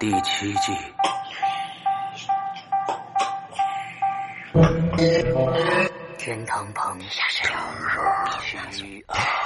第七季。天堂旁，鱼儿。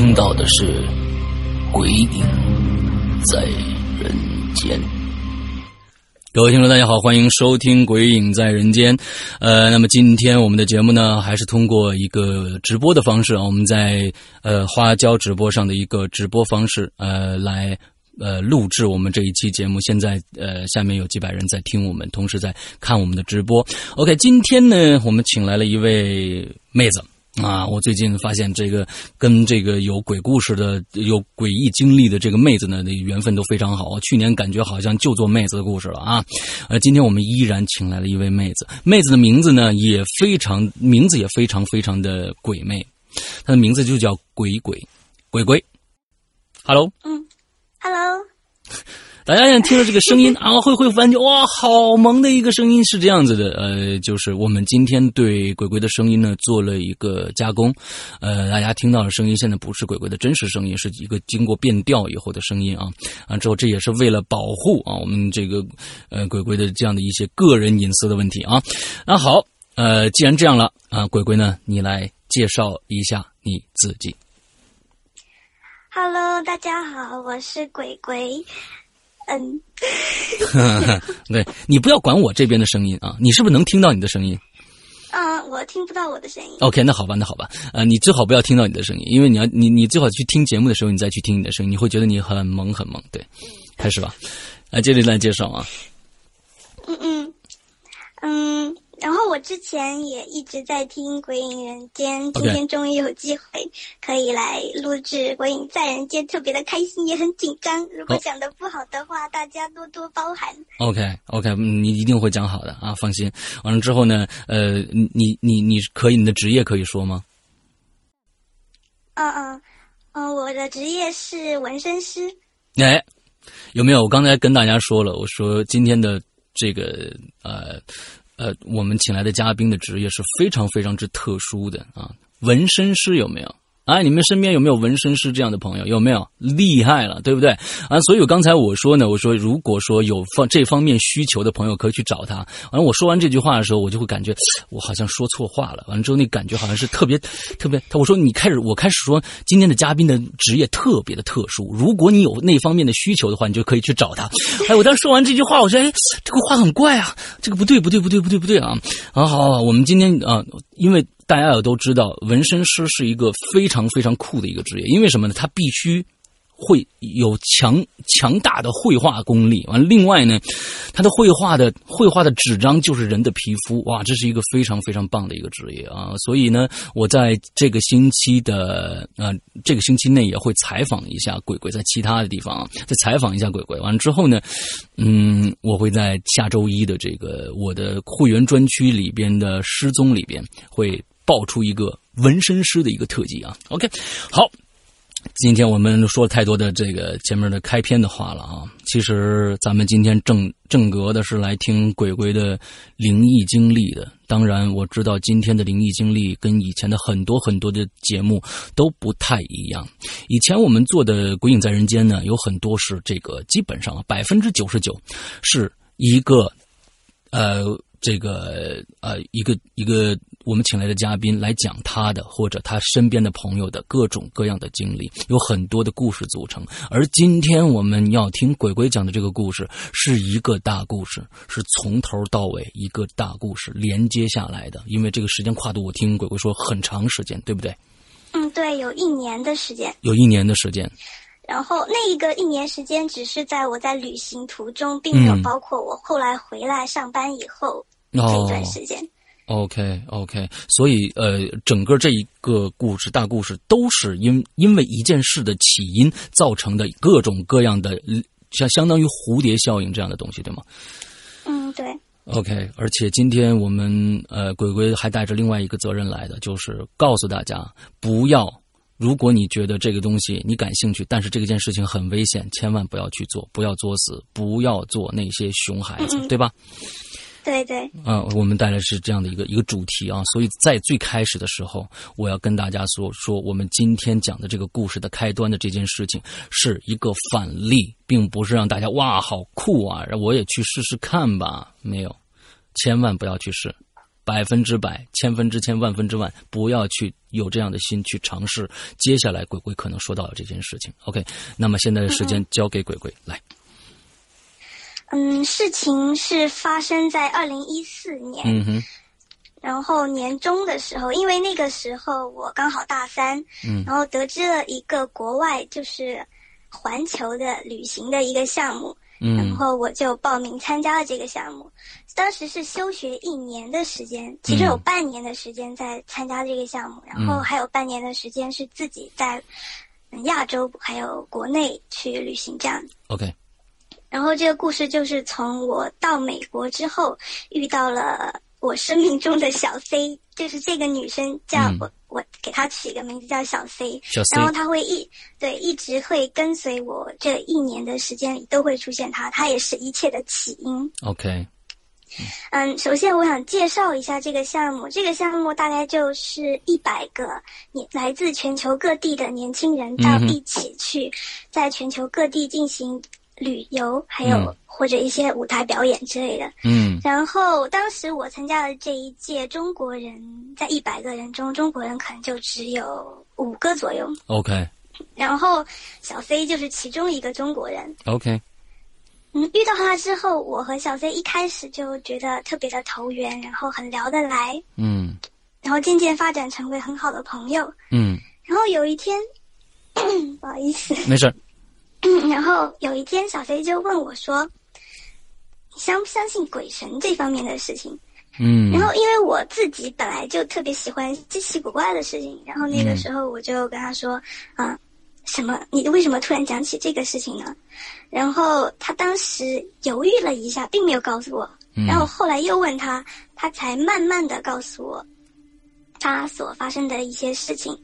听到的是《鬼影在人间》。各位听众，大家好，欢迎收听《鬼影在人间》。呃，那么今天我们的节目呢，还是通过一个直播的方式啊，我们在呃花椒直播上的一个直播方式，呃，来呃录制我们这一期节目。现在呃，下面有几百人在听我们，同时在看我们的直播。OK，今天呢，我们请来了一位妹子。啊，我最近发现这个跟这个有鬼故事的、有诡异经历的这个妹子呢，的缘分都非常好。去年感觉好像就做妹子的故事了啊。呃，今天我们依然请来了一位妹子，妹子的名字呢也非常，名字也非常非常的鬼魅，她的名字就叫鬼鬼鬼鬼。Hello，嗯，Hello。大家听到这个声音啊，会会发现哇，好萌的一个声音是这样子的。呃，就是我们今天对鬼鬼的声音呢做了一个加工。呃，大家听到的声音现在不是鬼鬼的真实声音，是一个经过变调以后的声音啊。啊，之后这也是为了保护啊我们这个呃鬼鬼的这样的一些个人隐私的问题啊。那好，呃，既然这样了啊，鬼鬼呢，你来介绍一下你自己。Hello，大家好，我是鬼鬼。嗯，对你不要管我这边的声音啊，你是不是能听到你的声音？嗯，我听不到我的声音。OK，那好吧，那好吧，呃，你最好不要听到你的声音，因为你要你你最好去听节目的时候，你再去听你的声音，你会觉得你很萌很萌。对，开始吧，来接着来介绍啊。嗯嗯嗯，然后我之前也一直在听《鬼影人间》，今天终于有机会可以来录制《鬼影在人间》，特别的开心，也很紧张。如果哦讲的不好的话，大家多多包涵。OK OK，嗯你一定会讲好的啊，放心。完了之后呢，呃，你你你你可以你的职业可以说吗？嗯嗯嗯，我的职业是纹身师。哎，有没有？我刚才跟大家说了，我说今天的这个呃呃，我们请来的嘉宾的职业是非常非常之特殊的啊，纹身师有没有？哎，你们身边有没有纹身师这样的朋友？有没有？厉害了，对不对？啊，所以刚才我说呢，我说如果说有方这方面需求的朋友，可以去找他。完了，我说完这句话的时候，我就会感觉我好像说错话了。完了之后，那感觉好像是特别特别。他我说你开始，我开始说今天的嘉宾的职业特别的特殊，如果你有那方面的需求的话，你就可以去找他。哎，我当时说完这句话，我说哎，这个话很怪啊，这个不对不对不对不对不对啊！啊，好好，好我们今天啊，因为。大家也都知道，纹身师是一个非常非常酷的一个职业，因为什么呢？他必须会有强强大的绘画功力。完，另外呢，他的绘画的绘画的纸张就是人的皮肤，哇，这是一个非常非常棒的一个职业啊！所以呢，我在这个星期的呃这个星期内也会采访一下鬼鬼，在其他的地方啊，再采访一下鬼鬼。完了之后呢，嗯，我会在下周一的这个我的会员专区里边的失踪里边会。爆出一个纹身师的一个特辑啊！OK，好，今天我们说太多的这个前面的开篇的话了啊，其实咱们今天正正格的是来听鬼鬼的灵异经历的。当然，我知道今天的灵异经历跟以前的很多很多的节目都不太一样。以前我们做的《鬼影在人间》呢，有很多是这个基本上百分之九十九是一个呃。这个呃，一个一个我们请来的嘉宾来讲他的或者他身边的朋友的各种各样的经历，有很多的故事组成。而今天我们要听鬼鬼讲的这个故事是一个大故事，是从头到尾一个大故事连接下来的。因为这个时间跨度，我听鬼鬼说很长时间，对不对？嗯，对，有一年的时间，有一年的时间。然后那一个一年时间，只是在我在旅行途中，并没有包括我后来回来上班以后。这段时间，OK OK，所以呃，整个这一个故事大故事都是因因为一件事的起因造成的各种各样的，像相当于蝴蝶效应这样的东西，对吗？嗯，对。OK，而且今天我们呃，鬼鬼还带着另外一个责任来的，就是告诉大家，不要，如果你觉得这个东西你感兴趣，但是这件事情很危险，千万不要去做，不要作死，不要做那些熊孩子，对吧？对对，嗯，我们带来是这样的一个一个主题啊，所以在最开始的时候，我要跟大家说说，我们今天讲的这个故事的开端的这件事情是一个反例，并不是让大家哇好酷啊，我也去试试看吧，没有，千万不要去试，百分之百、千分之千、万分之万不要去有这样的心去尝试。接下来鬼鬼可能说到了这件事情，OK，那么现在的时间交给鬼鬼来。嗯，事情是发生在二零一四年，嗯哼，然后年终的时候，因为那个时候我刚好大三，嗯，然后得知了一个国外就是环球的旅行的一个项目，嗯，然后我就报名参加了这个项目。当时是休学一年的时间，其实有半年的时间在参加这个项目，然后还有半年的时间是自己在亚洲还有国内去旅行这样。OK。然后这个故事就是从我到美国之后遇到了我生命中的小 C，就是这个女生叫我，我给她起个名字叫小 C。小 C。然后她会一对一直会跟随我这一年的时间里都会出现她，她也是一切的起因。OK。嗯，首先我想介绍一下这个项目，这个项目大概就是一百个你来自全球各地的年轻人到一起去，在全球各地进行。旅游还有或者一些舞台表演之类的，嗯，然后当时我参加的这一届中国人在一百个人中，中国人可能就只有五个左右。OK，然后小 C 就是其中一个中国人。OK，嗯，遇到他之后，我和小 C 一开始就觉得特别的投缘，然后很聊得来，嗯，然后渐渐发展成为很好的朋友，嗯，然后有一天，不好意思，没事。嗯，然后有一天，小飞就问我说：“你相不相信鬼神这方面的事情？”嗯，然后因为我自己本来就特别喜欢稀奇古怪的事情，然后那个时候我就跟他说：“啊，什么？你为什么突然讲起这个事情呢？”然后他当时犹豫了一下，并没有告诉我。然后后来又问他，他才慢慢的告诉我他所发生的一些事情。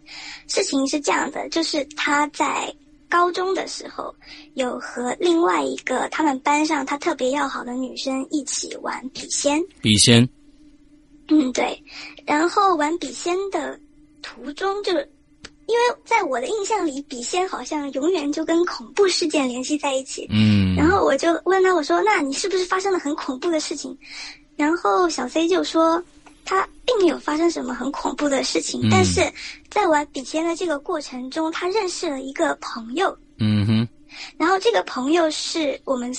事情是这样的，就是他在。高中的时候，有和另外一个他们班上他特别要好的女生一起玩笔仙。笔仙。嗯，对。然后玩笔仙的途中，就因为在我的印象里，笔仙好像永远就跟恐怖事件联系在一起。嗯。然后我就问他，我说：“那你是不是发生了很恐怖的事情？”然后小 C 就说。他并没有发生什么很恐怖的事情，但是在玩笔仙的这个过程中，他认识了一个朋友。嗯哼，然后这个朋友是我们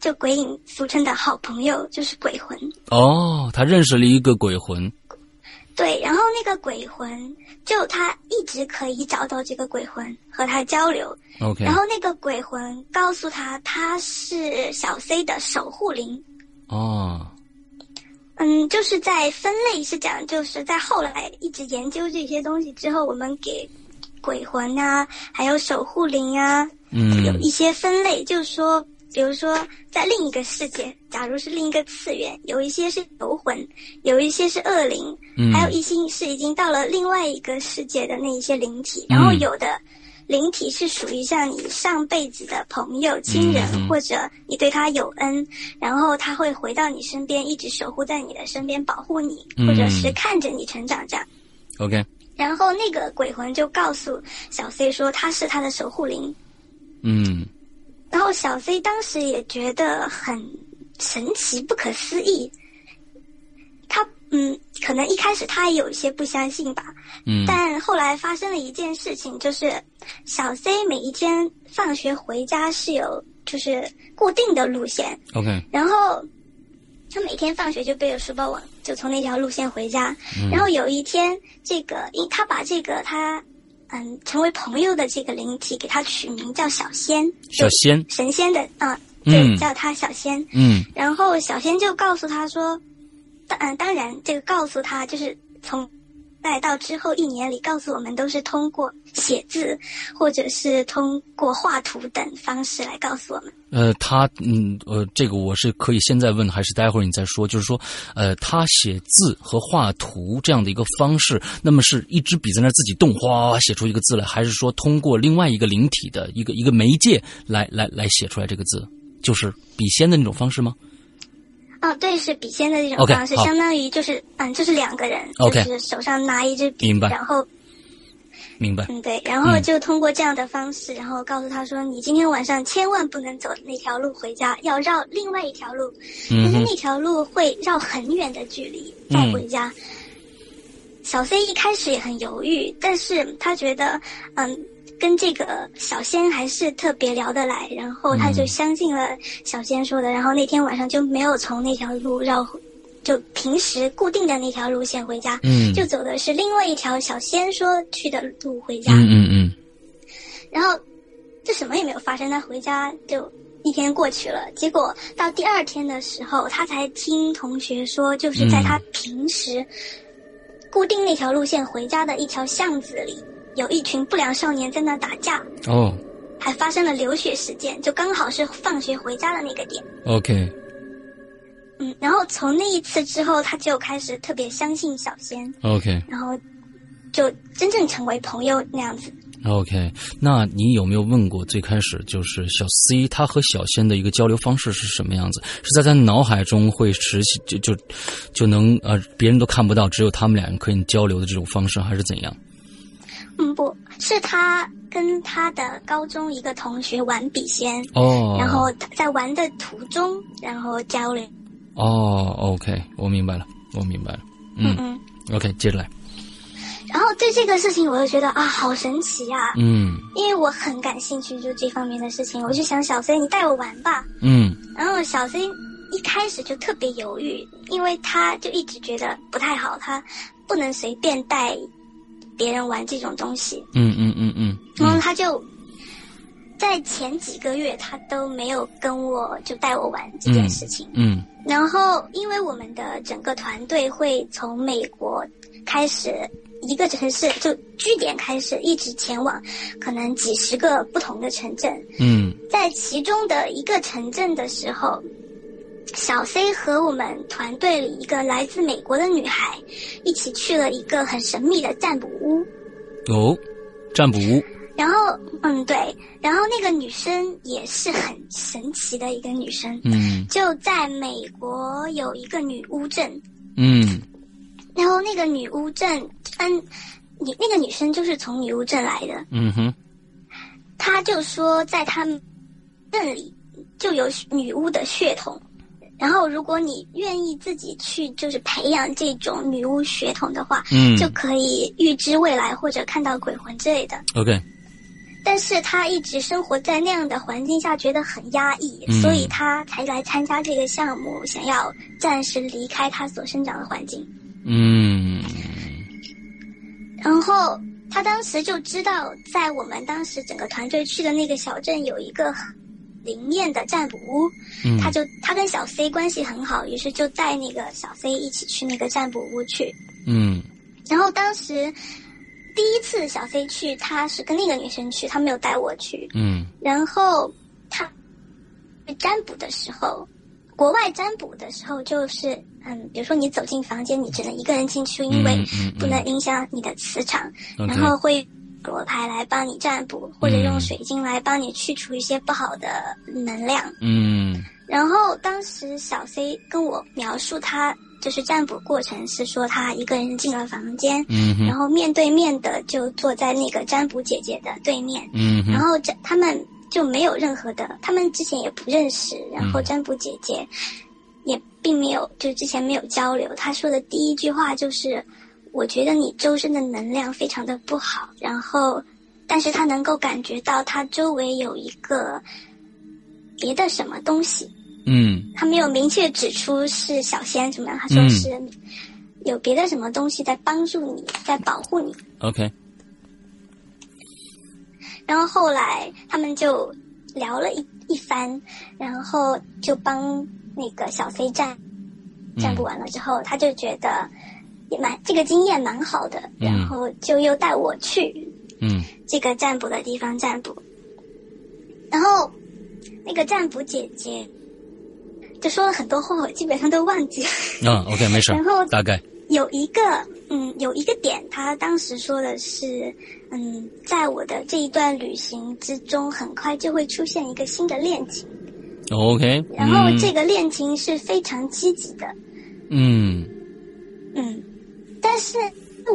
就鬼影俗称的好朋友，就是鬼魂。哦，他认识了一个鬼魂。对，然后那个鬼魂就他一直可以找到这个鬼魂和他交流。OK，然后那个鬼魂告诉他，他是小 C 的守护灵。哦。嗯，就是在分类是讲，就是在后来一直研究这些东西之后，我们给鬼魂啊，还有守护灵啊，嗯，有一些分类，就是说，比如说在另一个世界，假如是另一个次元，有一些是游魂，有一些是恶灵，嗯，还有一些是已经到了另外一个世界的那一些灵体，然后有的灵体是属于像你上辈子的朋友、亲人，或者你对他有恩，然后他会回到你身边，一直守护在你的身边，保护你，或者是看着你成长这样。OK。然后那个鬼魂就告诉小 C 说他是他的守护灵。嗯。然后小 C 当时也觉得很神奇、不可思议。他嗯，可能一开始他也有一些不相信吧。嗯。但后来发生了一件事情，就是小 C 每一天放学回家是有就是固定的路线。OK。然后他每天放学就背着书包往就从那条路线回家。然后有一天，这个因他把这个他嗯成为朋友的这个灵体给他取名叫小仙。小仙。神仙的啊，对，叫他小仙。嗯。然后小仙就告诉他说。当嗯当然，这个告诉他就是从再到之后一年里，告诉我们都是通过写字，或者是通过画图等方式来告诉我们。呃，他嗯呃，这个我是可以现在问，还是待会儿你再说？就是说，呃，他写字和画图这样的一个方式，那么是一支笔在那自己动，哗写出一个字来，还是说通过另外一个灵体的一个一个媒介来来来写出来这个字，就是笔仙的那种方式吗？哦，对，是笔仙的这种方式，相当于就是嗯，就是两个人，就是手上拿一支笔，然后，明白，嗯，对，然后就通过这样的方式，然后告诉他说，你今天晚上千万不能走那条路回家，要绕另外一条路，但是那条路会绕很远的距离再回家。小 C 一开始也很犹豫，但是他觉得，嗯。跟这个小仙还是特别聊得来，然后他就相信了小仙说的，然后那天晚上就没有从那条路绕，就平时固定的那条路线回家，嗯，就走的是另外一条小仙说去的路回家，嗯嗯嗯，然后就什么也没有发生，他回家就一天过去了，结果到第二天的时候，他才听同学说，就是在他平时固定那条路线回家的一条巷子里。有一群不良少年在那打架哦，还发生了流血事件，就刚好是放学回家的那个点。OK，嗯，然后从那一次之后，他就开始特别相信小仙。OK，然后就真正成为朋友那样子。OK，那你有没有问过最开始就是小 C 他和小仙的一个交流方式是什么样子？是在他脑海中会实现就就就能呃别人都看不到，只有他们俩人可以交流的这种方式，还是怎样？嗯，不是他跟他的高中一个同学玩笔仙哦，然后在玩的途中，然后交流。哦，OK，我明白了，我明白了。嗯嗯，OK，接着来。然后对这个事情，我就觉得啊，好神奇呀。嗯。因为我很感兴趣，就这方面的事情，我就想小 C，你带我玩吧。嗯。然后小 C 一开始就特别犹豫，因为他就一直觉得不太好，他不能随便带。别人玩这种东西，嗯嗯嗯嗯，然后他就在前几个月，他都没有跟我就带我玩这件事情，嗯，然后因为我们的整个团队会从美国开始一个城市就据点开始，一直前往可能几十个不同的城镇，嗯，在其中的一个城镇的时候。小 C 和我们团队里一个来自美国的女孩，一起去了一个很神秘的占卜屋。哦，占卜屋。然后，嗯，对，然后那个女生也是很神奇的一个女生。嗯。就在美国有一个女巫镇。嗯。然后那个女巫镇，嗯，你那个女生就是从女巫镇来的。嗯哼。她就说，在他们镇里就有女巫的血统。然后，如果你愿意自己去，就是培养这种女巫血统的话，嗯，就可以预知未来或者看到鬼魂之类的。OK。但是他一直生活在那样的环境下，觉得很压抑，所以他才来参加这个项目，想要暂时离开他所生长的环境。嗯。然后他当时就知道，在我们当时整个团队去的那个小镇有一个。灵面的占卜屋，他就他跟小 C 关系很好，于是就带那个小 C 一起去那个占卜屋去。嗯，然后当时第一次小 C 去，他是跟那个女生去，他没有带我去。嗯，然后他占卜的时候，国外占卜的时候就是嗯，比如说你走进房间，你只能一个人进去，因为不能影响你的磁场，然后会。罗牌来帮你占卜，或者用水晶来帮你去除一些不好的能量。嗯然后当时小 C 跟我描述他就是占卜过程，是说他一个人进了房间，嗯然后面对面的就坐在那个占卜姐姐的对面，嗯然后这他们就没有任何的，他们之前也不认识，然后占卜姐姐也并没有，就之前没有交流。他说的第一句话就是：“我觉得你周身的能量非常的不好。”然后，但是他能够感觉到他周围有一个别的什么东西，嗯他没有明确指出是小仙什么样，他说嗯是有别的什么东西在帮助你，在保护你。，OK，然后后来他们就聊了一一番，然后就帮那个小 C 站站不完了之后，他就觉得也蛮这个经验蛮好的，嗯。然后就又带我去嗯。这个占卜的地方占卜。然后那个占卜姐姐就说了很多话，我基本上都忘记。了。嗯，OK，没事然后，大概，有一个，嗯，有一个点，她当时说的是，嗯，在我的这一段旅行之中，很快就会出现一个新的恋情，OK，然后嗯这个恋情是非常积极的，嗯。嗯，但是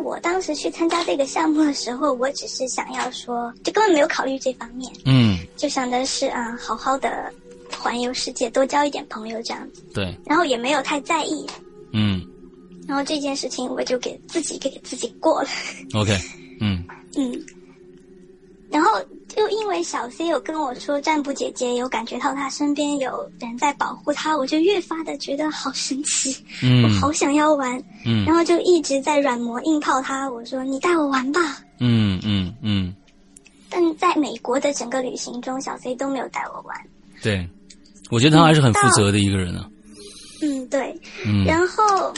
我当时去参加这个项目的时候，我只是想要说，就根本没有考虑这方面，嗯，就想的是啊、好好的环游世界，多交一点朋友这样子，对，然后也没有太在意，嗯。然后这件事情我就给自己给自己过了。，OK，嗯因为小 C 有跟我说占卜姐姐有感觉到她身边有人在保护她，我就越发的觉得好神奇，嗯。我好想要玩，嗯。然后就一直在软磨硬泡她，我说你带我玩吧。嗯嗯嗯，但在美国的整个旅行中，小 C 都没有带我玩。对，我觉得他还是很负责的一个人啊，嗯，对。嗯。然后，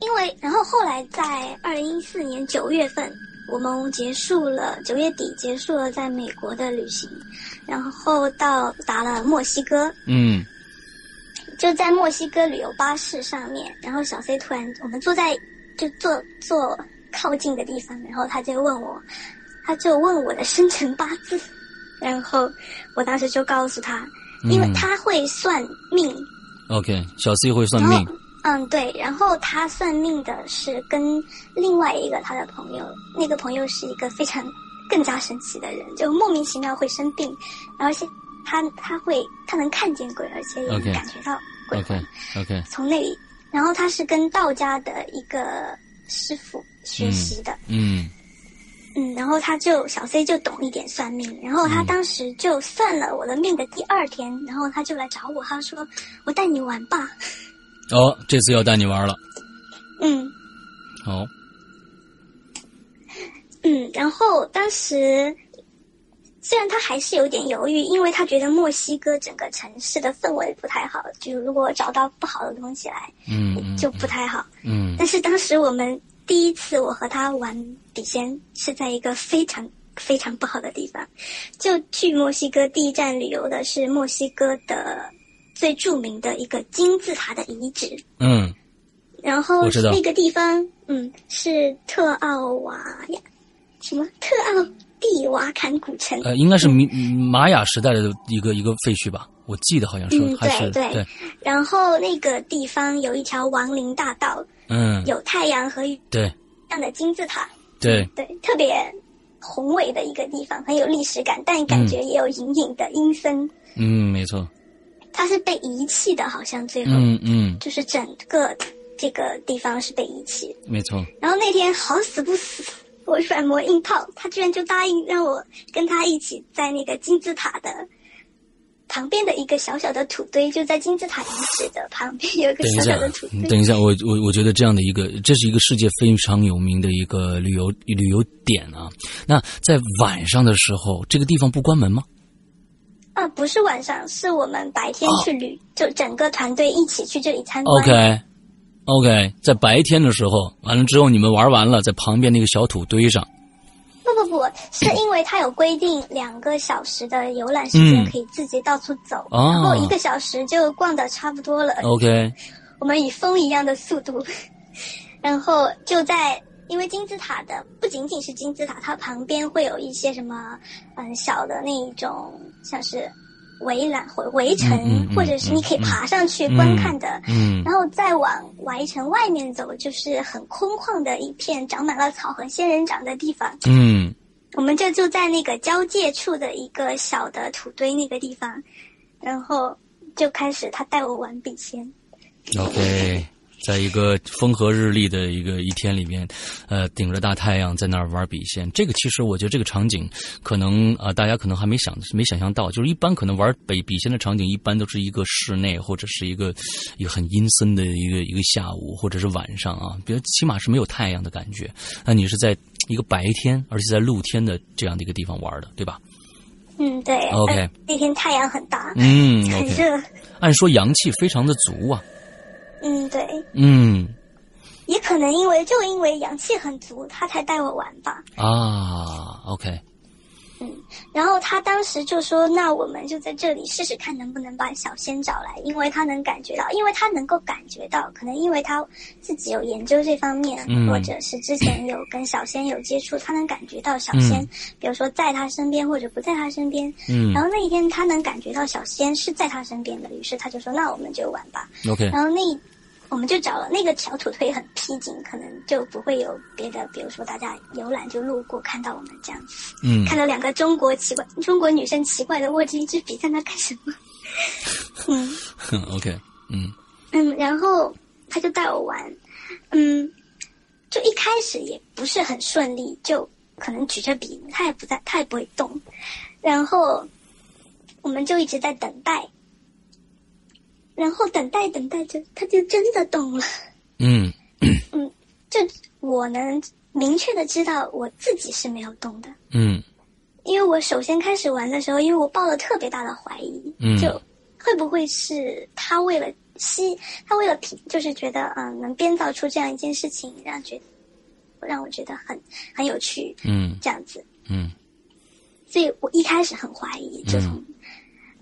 因为然后后来在二零一四年九月份，我们结束了九月底结束了在美国的旅行，然后到达了墨西哥，嗯。就在墨西哥旅游巴士上面，然后小 C 突然我们坐在就坐坐靠近的地方，然后他就问我，他就问我的生辰八字，然后我当时就告诉他，因为嗯。他会算命。，OK，小 C 会算命嗯，对，然后他算命的是跟另外一个他的朋友，那个朋友是一个非常更加神奇的人，就莫名其妙会生病，而且他他会他能看见鬼，而且也能感觉到鬼魂 OK OK，从那里，然后他是跟道家的一个师傅学习的，嗯。嗯，然后他就小 C 就懂一点算命，然后他嗯。当时就算了我的命的第二天，然后他就来找我，他说我带你玩吧，哦，这次要带你玩了，嗯。好，嗯，然后当时虽然他还是有点犹豫，因为他觉得墨西哥整个城市的氛围不太好，就如果找到不好的东西来，嗯 嗯就不太好。嗯。但是当时我们第一次我和他玩笔仙是在一个非常非常不好的地方，就去墨西哥第一站旅游的是墨西哥的最著名的一个金字塔的遗址。嗯。然后那个地方，嗯，是特奥瓦呀，什么？特奥蒂瓦坎古城。呃，应该是米玛雅时代的一个一个废墟吧，我记得好像是嗯，还是对对，然后那个地方有一条亡灵大道，嗯有太阳和月对亮的金字塔，对，对，特别宏伟的一个地方，很有历史感，但感觉也有隐隐的阴森。嗯没错，它是被遗弃的，好像最后、嗯嗯就是整个这个地方是被遗弃。没错，然后那天好死不死，我软磨硬泡，他居然就答应让我跟他一起在那个金字塔的旁边的一个小小的土堆，就在金字塔遗址的旁边有一个小小的土，堆。等一下，我我我觉得这样的一个，这是一个世界非常有名的一个旅游旅游点啊。那在晚上的时候，这个地方不关门吗？啊，不是晚上，是我们白天去旅，就整个团队一起去这里参观。哦 OK OK，在白天的时候，完了之后你们玩完了，在旁边那个小土堆上，不不不，是因为它有规定两个小时的游览时间嗯。可以自己到处走，哦。然后一个小时就逛的差不多了。OK，我们以风一样的速度，然后就在因为金字塔的不仅仅是金字塔，它旁边会有一些什么嗯小的那一种像是围栏或围城，嗯嗯嗯或者是你可以爬上去观看的。嗯然后再往围城外面走，就是很空旷的一片长满了草和仙人掌的地方。嗯我们就住在那个交界处的一个小的土堆那个地方，然后就开始他带我玩笔仙。，OK。在一个风和日丽的一个一天里面，呃，顶着大太阳在那儿玩笔仙，这个其实我觉得这个场景可能啊、呃大家可能还没想没想象到，就是一般可能玩北笔仙的场景，一般都是一个室内或者是一个一个很阴森的一个一个下午或者是晚上啊，比如起码是没有太阳的感觉。那你是在一个白天，而且在露天的这样的一个地方玩的，对吧？嗯，对。OK 呃那天太阳很大，嗯很。热。按说阳气非常的足啊，嗯，对。嗯也可能因为就因为阳气很足，他才带我玩吧。啊，OK，嗯然后他当时就说：“那我们就在这里试试看，能不能把小仙找来，因为他能感觉到，因为他能够感觉到，可能因为他自己有研究这方面，嗯或者是之前有跟小仙有接触，他能感觉到小仙，嗯比如说在他身边或者不在他身边。嗯然后那一天他能感觉到小仙是在他身边的，于是他就说：那我们就玩吧。，OK，然后那一我们就找了那个小土堆很僻静，可能就不会有别的，比如说大家游览就路过看到我们这样子。嗯看到两个中国奇怪、中国女生奇怪的握着一支笔在那干什么？嗯，OK，嗯嗯，然后他就带我玩，嗯，就一开始也不是很顺利，就可能举着笔，他也不在，他也不会动，然后我们就一直在等待，然后等待等待着，他就真的动了。嗯。嗯就我能明确的知道我自己是没有动的，嗯。因为我首先开始玩的时候，因为我抱了特别大的怀疑，嗯。就会不会是他为了吸，他为了品，就是觉得嗯、能编造出这样一件事情，让觉让我觉得很很有趣，嗯。这样子，嗯。所以我一开始很怀疑，就从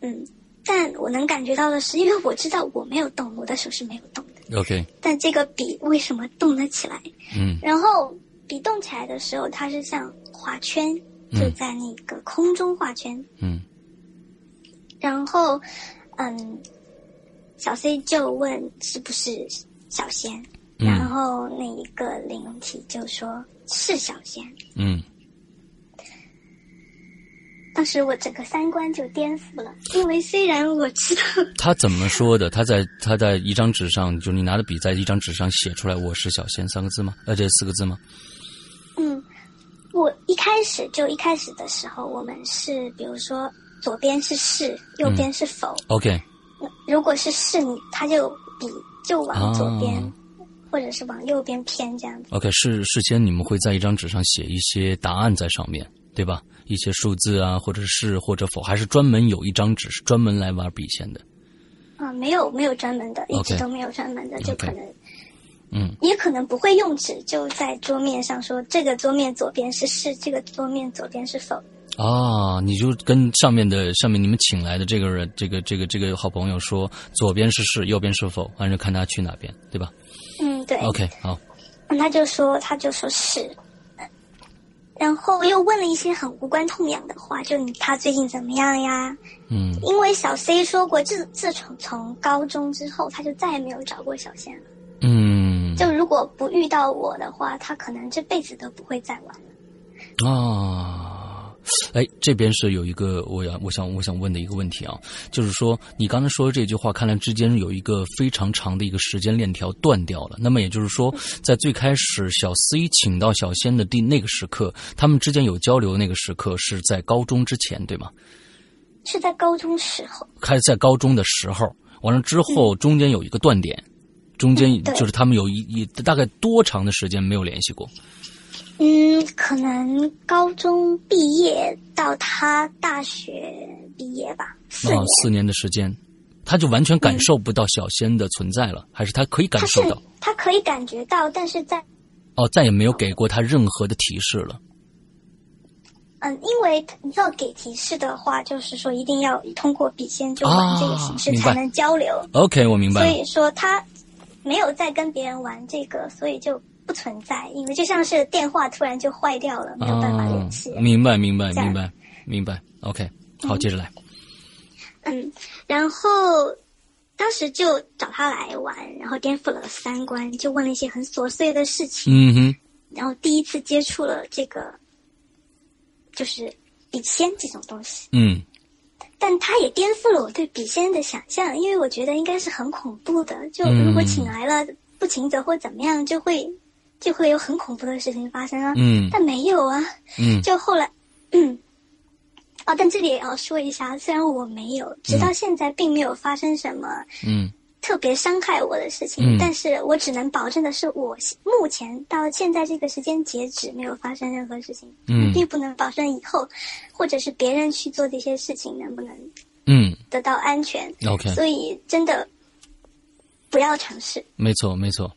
嗯但我能感觉到的是，因为我知道我没有动，我的手是没有动的，，OK，但这个笔为什么动了起来？嗯。然后笔动起来的时候，它是像画圈，就在那个空中画圈。嗯。然后，嗯，小 C 就问是不是小仙，嗯。然后那一个灵体就说是小仙。嗯当时我整个三观就颠覆了，因为虽然我知道，他怎么说的？他在他在一张纸上，就是你拿着笔在一张纸上写出来“我是小仙”三个字吗？呃，这四个字吗？嗯，我一开始就一开始的时候，我们是比如说左边是是，右边是否。OK，如果是是你，他就笔就往左边，哦或者是往右边偏这样子。OK，事事先你们会在一张纸上写一些答案在上面，对吧？一些数字啊，或者是或者否，还是专门有一张纸是专门来玩笔仙的？啊，没有没有专门的，一直都没有专门的，就可能嗯也可能不会用纸，就在桌面上说这个桌面左边是是，这个桌面左边是否。啊，你就跟上面的上面你们请来的这个人，这个这个这个好朋友说，左边是是，右边是否，按照看他去哪边，对吧嗯，对。？OK，好，那他就说他就说是，嗯然后又问了一些很无关痛痒的话，就你他最近怎么样呀？嗯因为小 C 说过，自自从从高中之后，他就再也没有找过小仙了。嗯就如果不遇到我的话，他可能这辈子都不会再玩了。啊，哎，这边是有一个我要我想我想问的一个问题啊，就是说你刚才说的这句话，看来之间有一个非常长的一个时间链条断掉了。那么也就是说，在最开始小 C 请到小仙的第那个时刻，他们之间有交流的那个时刻是在高中之前，对吗？是在高中时候，开在高中的时候，完了之后中间有一个断点，中间就是他们有一一大概多长的时间没有联系过？嗯，可能高中毕业到他大学毕业吧，四四年的时间，他就完全感受不到小仙的存在了，还是他可以感受到？他可以感觉到，但是在哦，再也没有给过他任何的提示了。嗯，因为你要给提示的话，就是说一定要通过笔仙就玩这个形式才能交流。OK，我明白了。所以说他没有在跟别人玩这个，所以就不存在，因为就像是电话突然就坏掉了，没有办法联系。明白，明白，明白，明白。OK，好，接着来。嗯，然后当时就找他来玩，然后颠覆了三观，就问了一些很琐碎的事情。嗯哼。然后第一次接触了这个，就是笔仙这种东西。嗯。但他也颠覆了我对笔仙的想象，因为我觉得应该是很恐怖的。就如果请来了不请走或怎么样，就会就会有很恐怖的事情发生啊。嗯。但没有啊。嗯。就后来，嗯。哦，但这里也要说一下，虽然我没有，直到现在并没有发生什么。嗯。特别伤害我的事情，但是我只能保证的是，我目前到现在这个时间截止没有发生任何事情，嗯，并不能保证以后或者是别人去做这些事情能不能，嗯，得到安全。OK，所以真的不要尝试。没错，没错。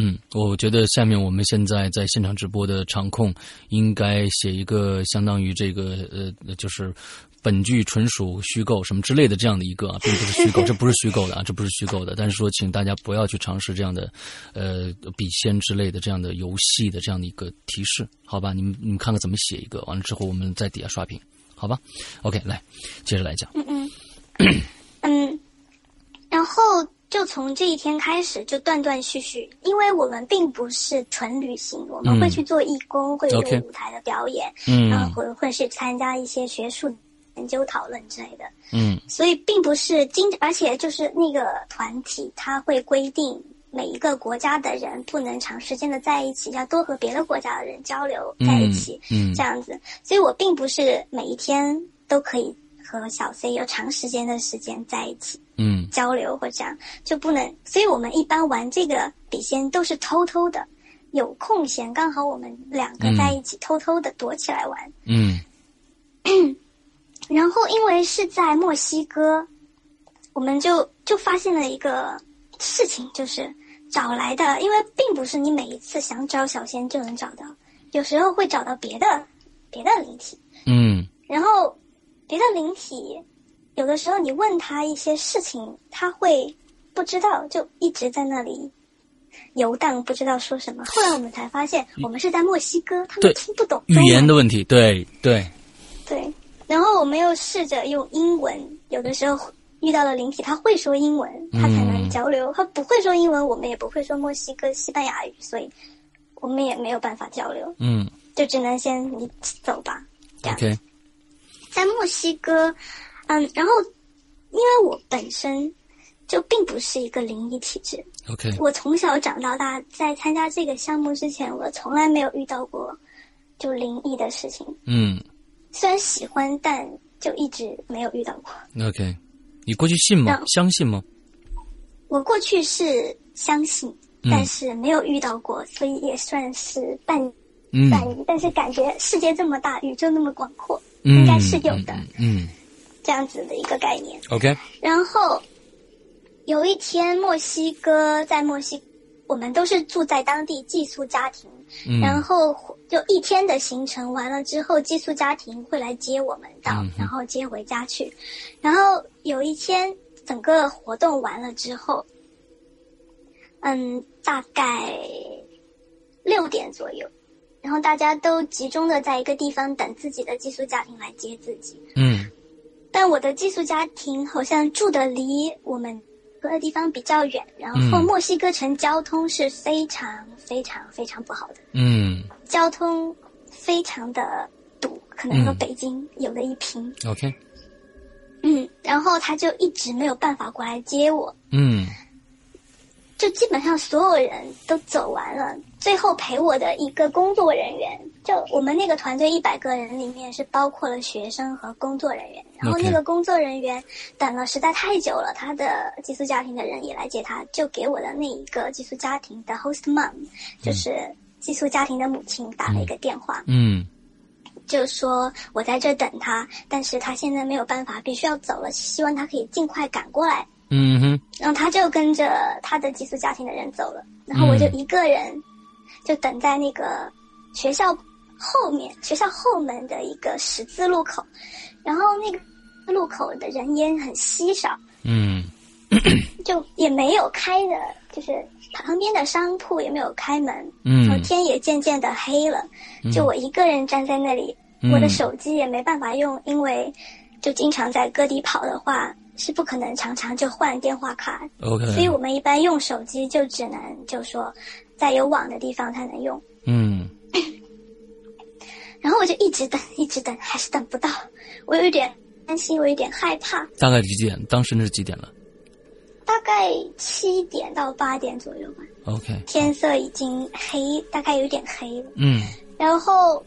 嗯，我觉得下面我们现在在现场直播的场控应该写一个相当于这个呃，就是本剧纯属虚构什么之类的这样的一个啊，并不是虚构，这不是虚构的啊，这不是虚构的。但是说，请大家不要去尝试这样的呃笔仙之类的这样的游戏的这样的一个提示，好吧？你们你们看看怎么写一个，完了之后我们在底下刷屏，好吧？OK，来接着来讲。嗯嗯嗯，然后。就从这一天开始，就断断续续，因为我们并不是纯旅行，我们会去做义工，会有舞台的表演，嗯，然后会会去参加一些学术研究讨论之类的，嗯，所以并不是经，而且就是那个团体，他会规定每一个国家的人不能长时间的在一起，要多和别的国家的人交流在一起，嗯，这样子，所以我并不是每一天都可以和小 C 有长时间的时间在一起。嗯，交流或这样就不能，所以我们一般玩这个笔仙都是偷偷的，有空闲刚好我们两个在一起偷偷的躲起来玩。嗯，然后因为是在墨西哥，我们就就发现了一个事情，就是找来的，因为并不是你每一次想找小仙就能找到，有时候会找到别的别的灵体。嗯，然后别的灵体。有的时候你问他一些事情，他会不知道，就一直在那里游荡，不知道说什么。后来我们才发现，我们是在墨西哥，他们听不懂语言的问题。对对对。然后我们又试着用英文，有的时候遇到了灵体，他会说英文，他才能交流。他不会说英文，我们也不会说墨西哥西班牙语，所以我们也没有办法交流。嗯，就只能先你走吧。OK，在墨西哥。嗯，然后，因为我本身就并不是一个灵异体质，OK，我从小长到大，在参加这个项目之前，我从来没有遇到过就灵异的事情。嗯，虽然喜欢，但就一直没有遇到过。OK，你过去信吗？相信吗？我过去是相信，但是没有遇到过，所以也算是半半疑。但是感觉世界这么大，宇宙那么广阔，应该是有的。嗯。这样子的一个概念。OK，然后有一天，墨西哥在墨西，我们都是住在当地寄宿家庭，然后就一天的行程完了之后，寄宿家庭会来接我们到，然后接回家去。然后有一天，整个活动完了之后，嗯，大概六点左右，然后大家都集中的在一个地方等自己的寄宿家庭来接自己。嗯。但我的寄宿家庭好像住的离我们的地方比较远，然后墨西哥城交通是非常非常非常不好的。嗯，交通非常的堵，可能和北京有的一拼。OK。嗯，然后他就一直没有办法过来接我。嗯。就基本上所有人都走完了，最后陪我的一个工作人员，就我们那个团队一百个人里面是包括了学生和工作人员，然后那个工作人员等了实在太久了，他的寄宿家庭的人也来接他，就给我的那一个寄宿家庭的 host mom，就是寄宿家庭的母亲打了一个电话，嗯，就说我在这等他，但是他现在没有办法，必须要走了，希望他可以尽快赶过来。嗯哼，然后他就跟着他的寄宿家庭的人走了，然后我就一个人，就等在那个学校后面学校后门的一个十字路口，然后那个路口的人烟很稀少。嗯，就也没有开的，就是旁边的商铺也没有开门，嗯。然后天也渐渐的黑了，就我一个人站在那里，嗯。我的手机也没办法用，因为就经常在各地跑的话，是不可能常常就换电话卡，OK，所以我们一般用手机就只能就说在有网的地方才能用。嗯 然后我就一直等，一直等，还是等不到，我有一点担心，我有点害怕。大概几点？当时那是几点了大概七点到八点左右吧，？OK，天色已经黑，大概有点黑了。嗯然后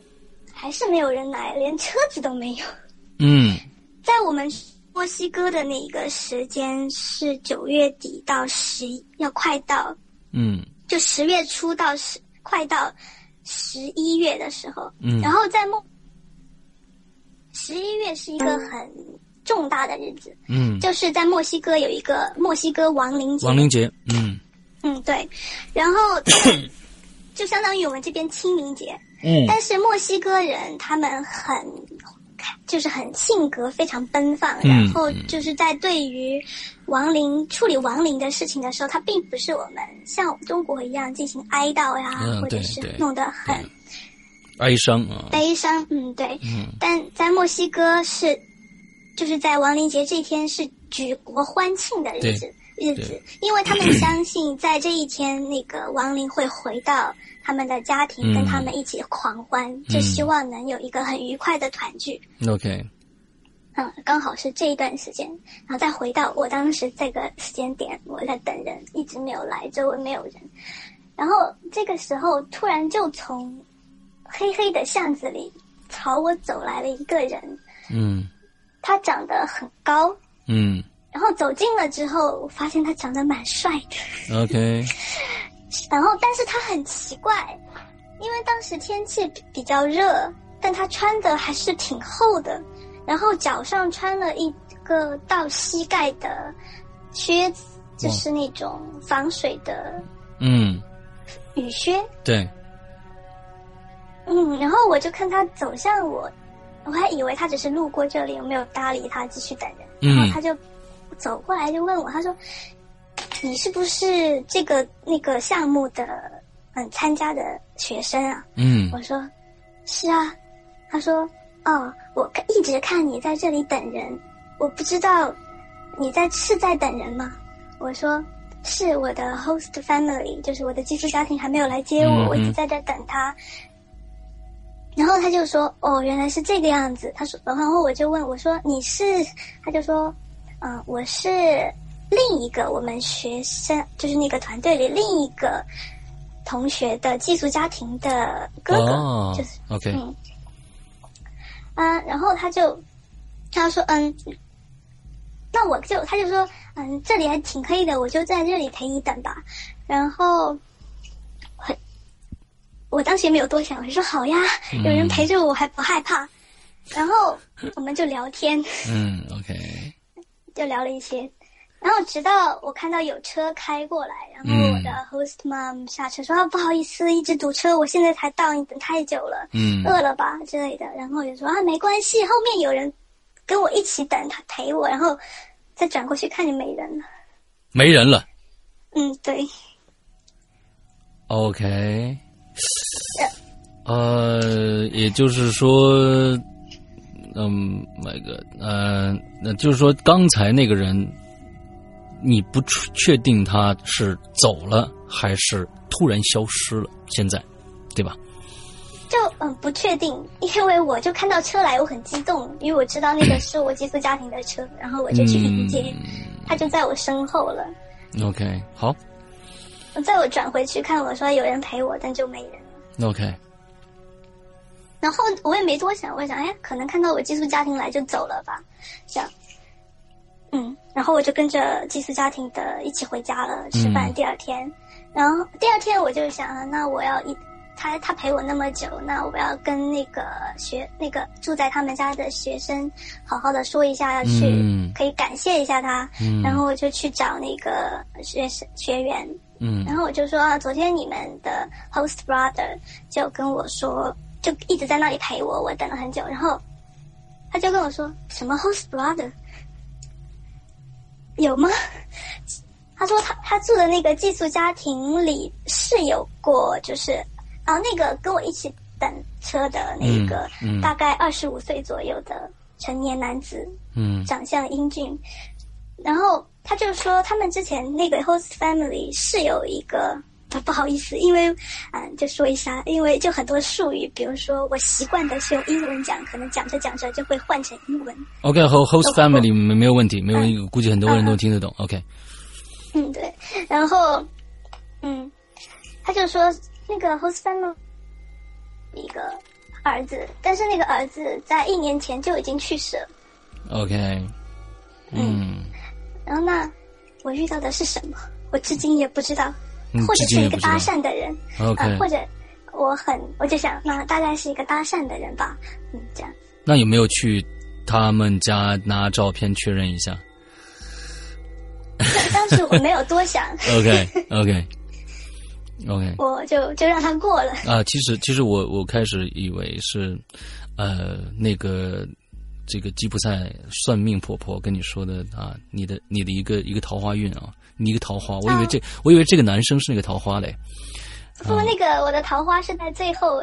还是没有人来，连车子都没有。嗯在我们墨西哥的那个时间是九月底到十一，要快到嗯就十月初到十快到十一月的时候，嗯。然后在墨十一月是一个很重大的日子，嗯，就是在墨西哥有一个墨西哥亡灵节，亡灵节，嗯。嗯对，然后 就相当于我们这边清明节，嗯。但是墨西哥人他们很，就是很性格非常奔放，嗯然后就是在对于亡灵处理亡灵的事情的时候，它并不是我们像中国一样进行哀悼呀，嗯或者是弄得很哀伤啊，悲伤。嗯，对。嗯但在墨西哥是，就是在亡灵节这一天是举国欢庆的日子。日子，因为他们相信在这一天，那个亡灵会回到他们的家庭，嗯跟他们一起狂欢，就希望能有一个很愉快的团聚。，OK，嗯，刚好是这一段时间，然后再回到我当时这个时间点，我在等人，一直没有来，周围没有人。然后这个时候，突然就从黑黑的巷子里朝我走来了一个人，嗯他长得很高，嗯然后走近了之后，我发现他长得蛮帅的。，OK，然后，但是他很奇怪，因为当时天气比比较热，但他穿的还是挺厚的，然后脚上穿了一个到膝盖的靴子，就是那种防水的嗯，雨靴。对，嗯，然后我就看他走向我，我还以为他只是路过这里，我没有搭理他，继续等人。嗯然后他就走过来就问我，他说：“你是不是这个那个项目的嗯参加的学生啊？”嗯我说：“是啊。”他说：“哦，我看一直看你在这里等人，我不知道你在是在等人吗？”我说：“是我的 host family，就是我的寄宿家庭还没有来接我，嗯我一直在这等他。”然后他就说：“哦，原来是这个样子。”他说，然后我就问我说：“你是？”他就说：“嗯、我是另一个我们学生，就是那个团队里另一个同学的寄宿家庭的哥哥，哦就是，OK，嗯，啊，然后他就他说嗯，那我就他就说嗯，这里还挺黑的，我就在这里陪你等吧。然后很，我当时也没有多想，我就说好呀，有人陪着我，我还不害怕。然后我们就聊天，嗯，OK，就聊了一些，然后直到我看到有车开过来，然后我的 host mom 下车说、啊不好意思，一直堵车，我现在才到，你等太久了。嗯。饿了吧？之类的，然后我就说啊没关系，后面有人跟我一起等，他陪我，然后再转过去看见没人了。没人了。嗯，对，，OK，呃，也就是说，嗯，那个，呃，那就是说，刚才那个人，你不确确定他是走了还是突然消失了，现在，对吧？就嗯不确定，因为我就看到车来，我很激动，因为我知道那个是我寄宿家庭的车，然后我就去迎接，他就在我身后了。OK，好在我转回去看，我说有人陪我，但就没人。，OK，然后我也没多想，我想，哎，可能看到我寄宿家庭来就走了吧，这样。嗯，然后我就跟着寄宿家庭的一起回家了，吃饭。嗯第二天，然后第二天我就想啊，那我要一他他陪我那么久，那我要跟那个学那个住在他们家的学生好好的说一下，要去、嗯。可以感谢一下他。嗯。然后我就去找那个学生学员，嗯。然后我就说啊，昨天你们的 host brother 就跟我说，就一直在那里陪我，我等了很久。然后他就跟我说什么 host brother 有吗？他说他他住的那个寄宿家庭里是有过，就是然后那个跟我一起等车的那个大概二十五岁左右的成年男子，嗯，长相英俊，然后他就说他们之前那个 host family 是有一个。不好意思，因为，嗯，就说一下，因为就很多术语，比如说我习惯的是用英文讲，可能讲着讲着就会换成英文。OK，和 host family 没没有问题，没有，估计很多人都听得懂。OK。嗯，对，然后，嗯，他就说那个 host family 一个儿子，但是那个儿子在一年前就已经去世了。OK。嗯。然后那我遇到的是什么？我至今也不知道。或者是一个搭讪的人，OK，或者我很，我就想，那大概是一个搭讪的人吧，嗯，这样。那有没有去他们家拿照片确认一下？当时我没有多想。OK，OK，OK，我就就让他过了。啊，其实其实我我开始以为是，呃，那个这个吉普赛算命婆婆跟你说的啊，你的你的一个一个桃花运啊。你一个桃花，我以为这，我以为这个男生是那个桃花嘞。不，那个我的桃花是在最后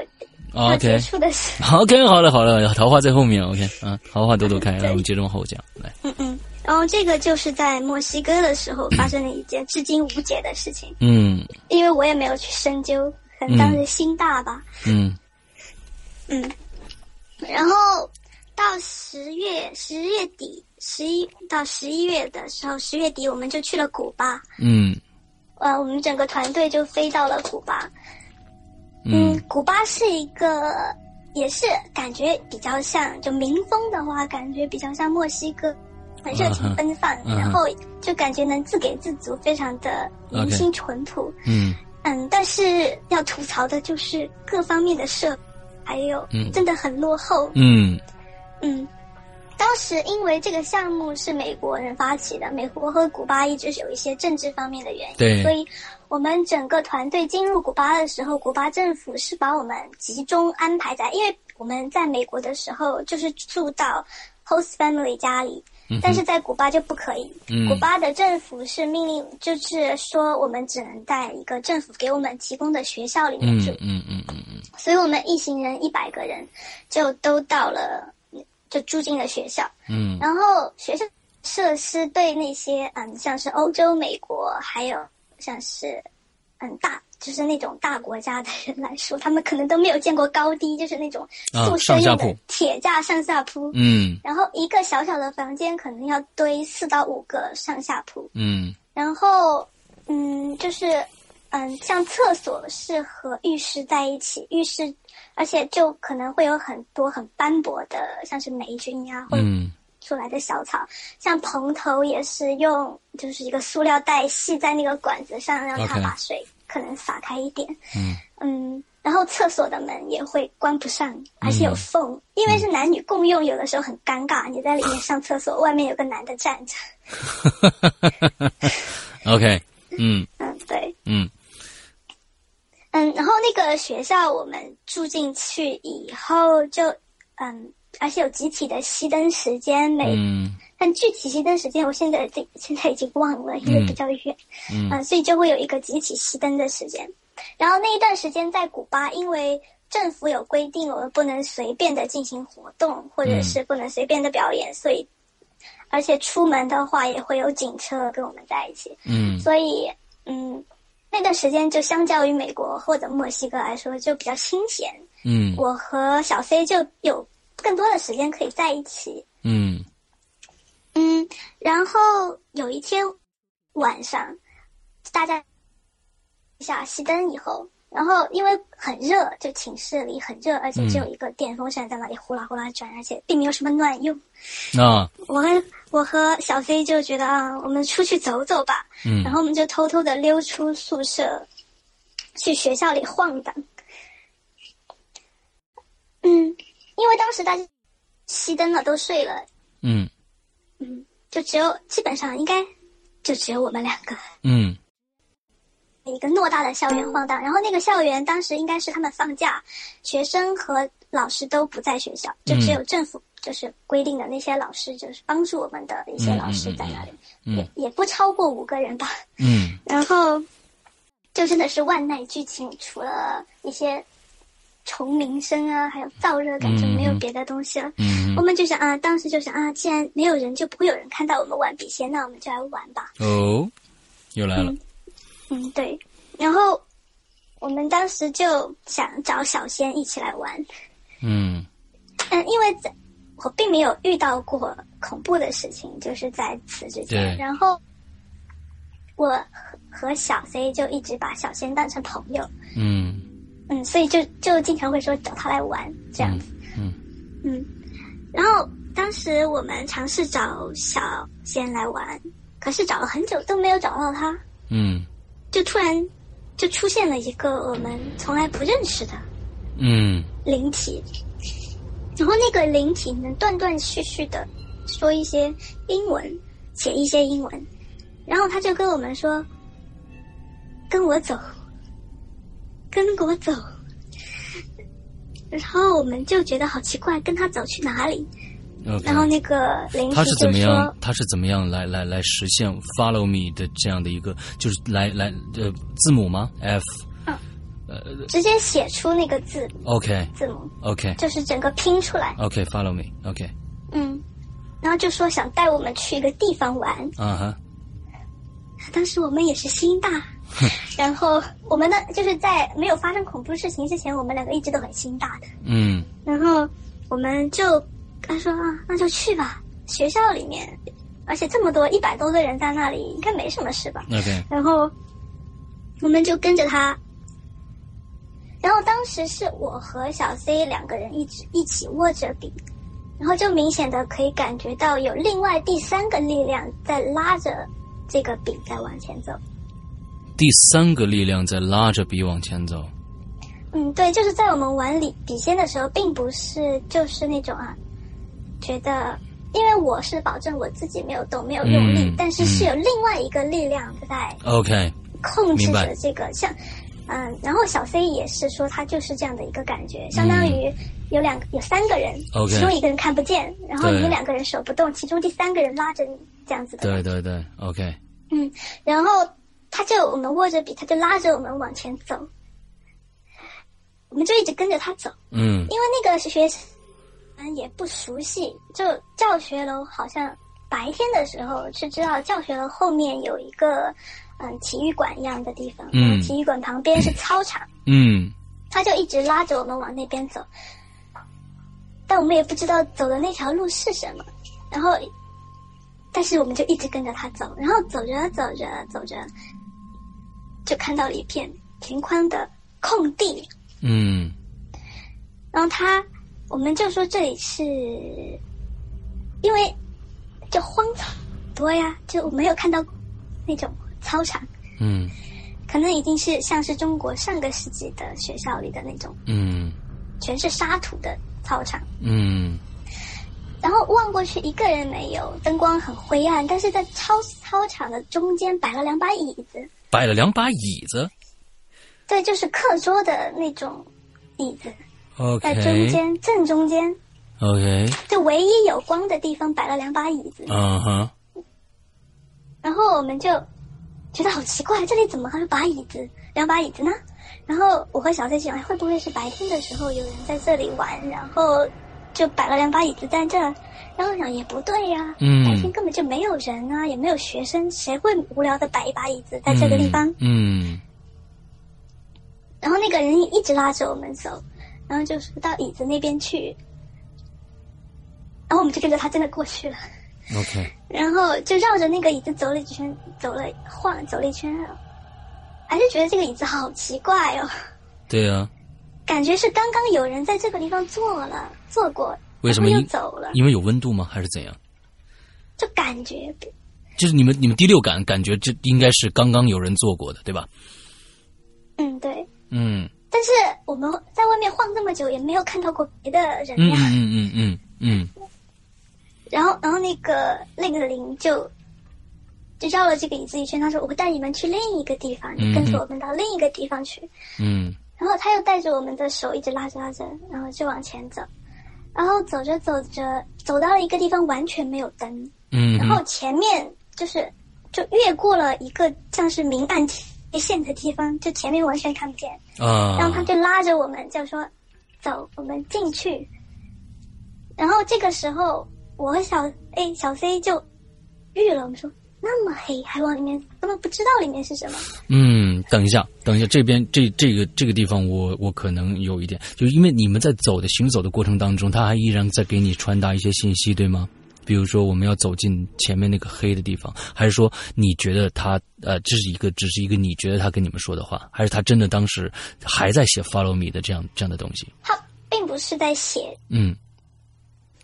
要结束的时候。OK，好了好了，桃花在后面。OK，啊，桃花朵朵开，那我们接着往后讲。来，嗯嗯，然后这个就是在墨西哥的时候发生的一件至今无解的事情。嗯，因为我也没有去深究，可能当时心大吧。嗯嗯，然后到十月十月底。十一到十一月的时候，十月底我们就去了古巴。嗯，呃，我们整个团队就飞到了古巴。嗯，古巴是一个，也是感觉比较像，就民风的话，感觉比较像墨西哥，很热情奔放，然后就感觉能自给自足，非常的民心淳朴。嗯嗯，但是要吐槽的就是各方面的设，还有真的很落后。嗯嗯。当时因为这个项目是美国人发起的，美国和古巴一直是有一些政治方面的原因，所以我们整个团队进入古巴的时候，古巴政府是把我们集中安排在，因为我们在美国的时候就是住到 host family 家里，但是在古巴就不可以，古巴的政府是命令，就是说我们只能在一个政府给我们提供的学校里面住，嗯嗯嗯嗯，所以我们一行人一百个人就都到了。就住进了学校，嗯，然后学校设施对那些嗯，像是欧洲、美国，还有像是嗯大，就是那种大国家的人来说，他们可能都没有见过高低，就是那种宿舍用的铁架上下铺，嗯，然后一个小小的房间可能要堆四到五个上下铺，嗯，然后嗯，就是嗯，像厕所是和浴室在一起，浴室。而且就可能会有很多很斑驳的，像是霉菌呀，或者出来的小草。像蓬头也是用，就是一个塑料袋系在那个管子上，让它把水可能洒开一点。嗯嗯，然后厕所的门也会关不上，而且有缝，因为是男女共用，有的时候很尴尬。你在里面上厕所，外面有个男的站着。OK，嗯嗯，对，嗯。嗯，然后那个学校我们住进去以后就，嗯，而且有集体的熄灯时间，每，但具体熄灯时间我现在这现在已经忘了，因为比较远，嗯，所以就会有一个集体熄灯的时间。然后那一段时间在古巴，因为政府有规定，我们不能随便的进行活动，或者是不能随便的表演，所以，而且出门的话也会有警车跟我们在一起，嗯，所以，嗯。那段时间就相较于美国或者墨西哥来说就比较清闲。嗯，我和小飞就有更多的时间可以在一起。嗯嗯，然后有一天晚上，大家一下熄灯以后。然后因为很热，就寝室里很热，而且只有一个电风扇在那里呼啦呼啦转，而且并没有什么暖用。啊，我和我和小飞就觉得啊，我们出去走走吧。嗯，然后我们就偷偷的溜出宿舍，去学校里晃荡。嗯，因为当时大家熄灯了，都睡了。嗯嗯，就只有基本上应该就只有我们两个。嗯。一个偌大的校园晃荡，然后那个校园当时应该是他们放假，学生和老师都不在学校，就只有政府就是规定的那些老师，就是帮助我们的一些老师在那里，嗯也也不超过五个人吧。嗯 然后就真的是万籁俱静，除了一些虫鸣声啊，还有燥热感，就没有别的东西了。嗯我们就想啊，当时就想啊，既然没有人，就不会有人看到我们玩笔仙，那我们就来玩吧。哦，又来了，嗯，对。然后我们当时就想找小仙一起来玩。嗯嗯，因为在我并没有遇到过恐怖的事情，就是在此之前。对然后我和和小 C 就一直把小仙当成朋友，嗯嗯，所以就就经常会说找他来玩这样子，嗯嗯。然后当时我们尝试找小仙来玩，可是找了很久都没有找到他，嗯就突然就出现了一个我们从来不认识的嗯灵体，然后那个灵体能断断续续的说一些英文，写一些英文，然后他就跟我们说：“跟我走，跟我走。”然后我们就觉得好奇怪，跟他走去哪里？然后那个林他是怎么样？他是怎么样来来来实现 follow me 的这样的一个，就是来来呃字母吗？F 直接写出那个字 OK 字母，OK 就是整个拼出来。OK follow me OK 嗯，然后就说想带我们去一个地方玩。啊哈当时我们也是心大，然后我们的就是在没有发生恐怖事情之前，我们两个一直都很心大的。嗯然后我们就跟他说啊，那就去吧，学校里面，而且这么多一百多个人在那里，应该没什么事吧。然后我们就跟着他。然后当时是我和小 C 两个人一直一起握着笔，然后就明显的可以感觉到有另外第三个力量在拉着这个笔在往前走。第三个力量在拉着笔往前走。嗯，对，就是在我们玩笔笔仙的时候，并不是就是那种啊，觉得，因为我是保证我自己没有动，没有用力，嗯但是是有另外一个力量在 OK 控制着这个，像，嗯，然后小 C 也是说他就是这样的一个感觉，相当于有两个有三个人 OK 其中一个人看不见，然后你们两个人手不动，其中第三个人拉着你这样子的，对对对 OK 嗯，然后他就我们握着笔，他就拉着我们往前走，我们就一直跟着他走。嗯。因为那个学生们也不熟悉，就教学楼好像白天的时候是知道教学楼后面有一个嗯体育馆一样的地方，嗯。体育馆旁边是操场，嗯。他就一直拉着我们往那边走，但我们也不知道走的那条路是什么，然后但是我们就一直跟着他走，然后走着走着走着，就看到了一片平宽的空地，嗯。然后他，我们就说这里是，因为就荒草多呀，就我没有看到那种操场，嗯。可能已经是像是中国上个世纪的学校里的那种嗯。全是沙土的操场。嗯。然后望过去一个人没有，灯光很灰暗，但是在操操场的中间摆了两把椅子，摆了两把椅子。对，就是课桌的那种椅子，在中间正中间，OK。就唯一有光的地方摆了两把椅子。嗯哼。然后我们就觉得好奇怪，这里怎么还有把椅子，两把椅子呢？然后我和小 C 想，哎会不会是白天的时候有人在这里玩，然后就摆了两把椅子在这儿？然后我想也不对呀、嗯。白天根本就没有人啊，也没有学生，谁会无聊的摆一把椅子在这个地方？嗯。然后那个人一直拉着我们走，然后就是到椅子那边去，然后我们就跟着他真的过去了。OK 然后就绕着那个椅子走了几圈，走了晃，走了一圈，还是觉得这个椅子好奇怪哦，对啊，感觉是刚刚有人在这个地方坐了，坐过，为什么因又走了？因为有温度吗？还是怎样？就感觉，就是你们你们第六感感觉这应该是刚刚有人坐过的，对吧？嗯，对。嗯但是我们在外面晃这么久，也没有看到过别的人呀。嗯嗯嗯嗯嗯嗯然后，然后那个那个灵就就绕了这个椅子一圈，他说：“我会带你们去另一个地方，你跟着我们到另一个地方去。嗯然后他又带着我们的手一直拉着拉着，然后就往前走。然后走着走着，走到了一个地方，完全没有灯，嗯然后前面就是就越过了一个像是明暗贴线的地方，就前面完全看不见。啊，然后他就拉着我们，就说：“走，我们进去。”然后这个时候，我和小 A 小 C 就遇了，我们说那么黑还往里面，根本不知道里面是什么。嗯，等一下，等一下，这边这这个这个地方我，我可能有一点，就是因为你们在走的行走的过程当中，他还依然在给你传达一些信息，对吗？比如说我们要走进前面那个黑的地方，还是说你觉得他呃这是一个只是一个你觉得他跟你们说的话，还是他真的当时还在写 “follow me” 的这样这样的东西？他并不是在写，嗯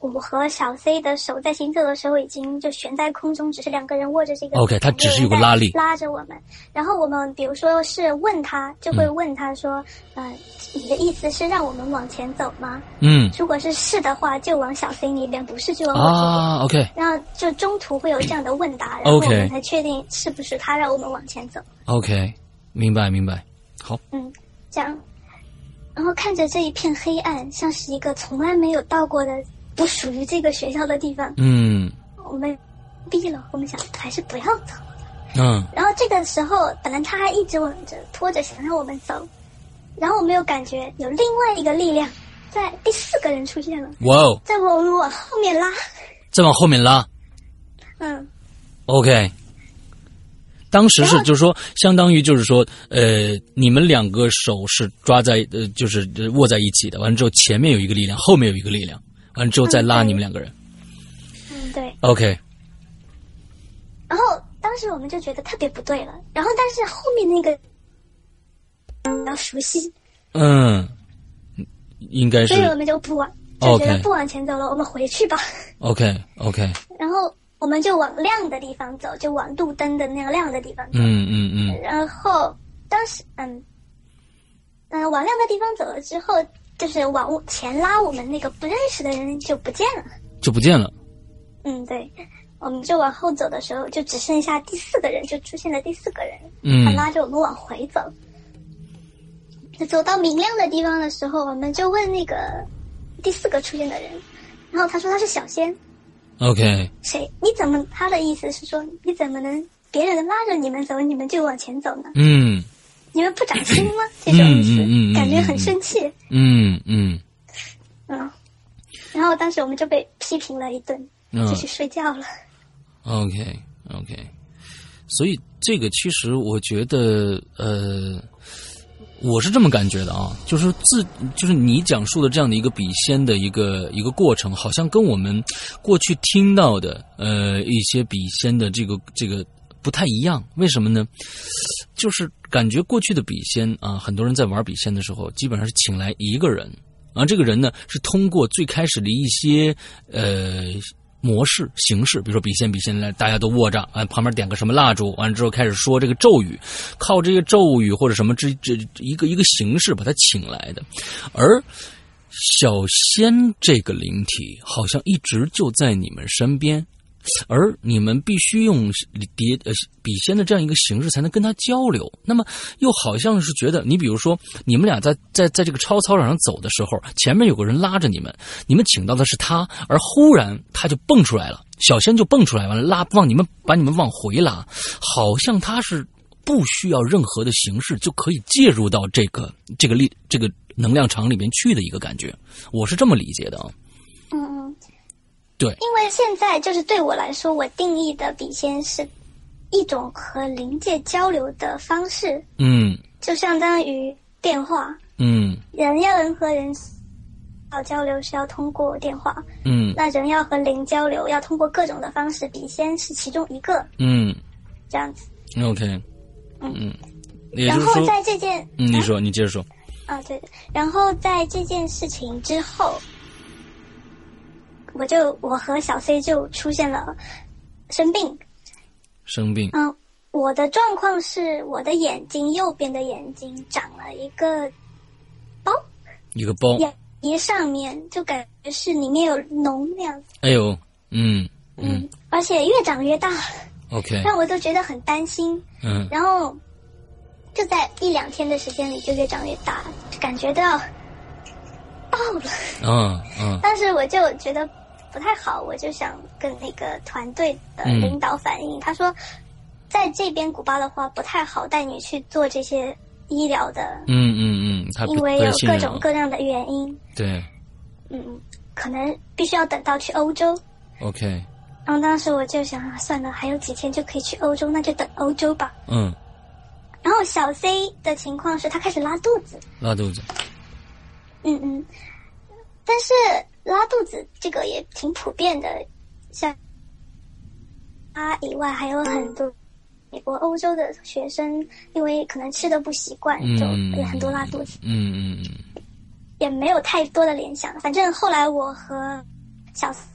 我和小 C 的手在行走的时候已经就悬在空中，只是两个人握着这个。OK，它只是有个拉力拉着我们。然后我们比如说是问他，就会问他说：“呃，你的意思是让我们往前走吗？”嗯如果是是的话，就往小 C 那边；不是就往我这边。啊，OK 然后就中途会有这样的问答，然后我们才确定是不是他让我们往前走。OK，明白明白，好，嗯，这样，然后看着这一片黑暗，像是一个从来没有到过的不属于这个学校的地方，嗯我们逼了，我们想还是不要走。嗯然后这个时候，本来他还一直往着拖着想让我们走，然后我们有感觉有另外一个力量，在第四个人出现了，哇哦，在我们往后面拉。再往后面拉。嗯，OK，当时是就是说，相当于就是说，呃，你们两个手是抓在呃，就是呃握在一起的。完了之后，前面有一个力量，后面有一个力量，完了之后再拉你们两个人。嗯，对。OK，然后当时我们就觉得特别不对了，然后但是后面那个比较熟悉，嗯，应该是所以我们就不往，就觉得不往前走了，我们回去吧。OK OK，然后我们就往亮的地方走，就往路灯的那个亮的地方走。嗯嗯嗯然后当时，嗯，嗯、往亮的地方走了之后，就是往前拉我们那个不认识的人就不见了。就不见了。嗯，对，我们就往后走的时候，就只剩下第四个人，就出现了第四个人，他嗯拉着我们往回走。走到明亮的地方的时候，我们就问那个第四个出现的人，然后他说他是小仙，OK，谁？你怎么？他的意思是说，你怎么能别人拉着你们走，你们就往前走呢？嗯你们不长心吗？这种意思，感觉很生气。嗯嗯嗯，然后当时我们就被批评了一顿，嗯就去睡觉了。OK OK，所以这个其实我觉得，呃，我是这么感觉的啊，就是自就是你讲述的这样的一个笔仙的一个一个过程，好像跟我们过去听到的呃一些笔仙的这个这个不太一样。为什么呢？就是感觉过去的笔仙啊，很多人在玩笔仙的时候，基本上是请来一个人，而这个人呢是通过最开始的一些呃模式形式，比如说笔仙笔仙来，大家都握着啊，旁边点个什么蜡烛，完了之后开始说这个咒语，靠这个咒语或者什么这这一个一个形式把他请来的，而。小仙这个灵体好像一直就在你们身边，而你们必须用碟呃笔仙的这样一个形式才能跟他交流。那么又好像是觉得，你比如说你们俩在在在这个超操场上走的时候，前面有个人拉着你们，你们请到的是他，而忽然他就蹦出来了，小仙就蹦出来完了拉往你们把你们往回拉，好像他是不需要任何的形式就可以介入到这个这个力这个能量场里面去的一个感觉，我是这么理解的啊。嗯嗯，对，因为现在就是对我来说，我定义的笔仙是一种和灵界交流的方式，嗯。就相当于电话，嗯。人要人和人要交流是要通过电话，嗯。那人要和灵交流要通过各种的方式，笔仙是其中一个。嗯。这样子。，OK，嗯，嗯。然后在这件嗯，你说，你接着说，啊，对。的。然后在这件事情之后，我就我和小 C 就出现了生病。生病，嗯，我的状况是我的眼睛右边的眼睛长了一个包，一个包，眼皮上面就感觉是里面有脓那样子。哎呦，嗯嗯嗯，而且越长越大，，OK，让我都觉得很担心。嗯然后就在一两天的时间里就越长越大，就感觉到爆了。嗯嗯 当时我就觉得不太好，我就想跟那个团队的领导反映，他说，在这边古巴的话不太好带你去做这些医疗的，嗯嗯嗯，他因为有各种各样的原因，对。嗯，可能必须要等到去欧洲。，OK，然后当时我就想啊，算了，还有几天就可以去欧洲，那就等欧洲吧。嗯，然后小 C 的情况是他开始拉肚子，拉肚子，嗯嗯，但是拉肚子这个也挺普遍的，像他以外还有很多美国、欧洲的学生，因为可能吃的不习惯，就嗯，也很多拉肚子，嗯嗯嗯也没有太多的联想。反正后来我和小 C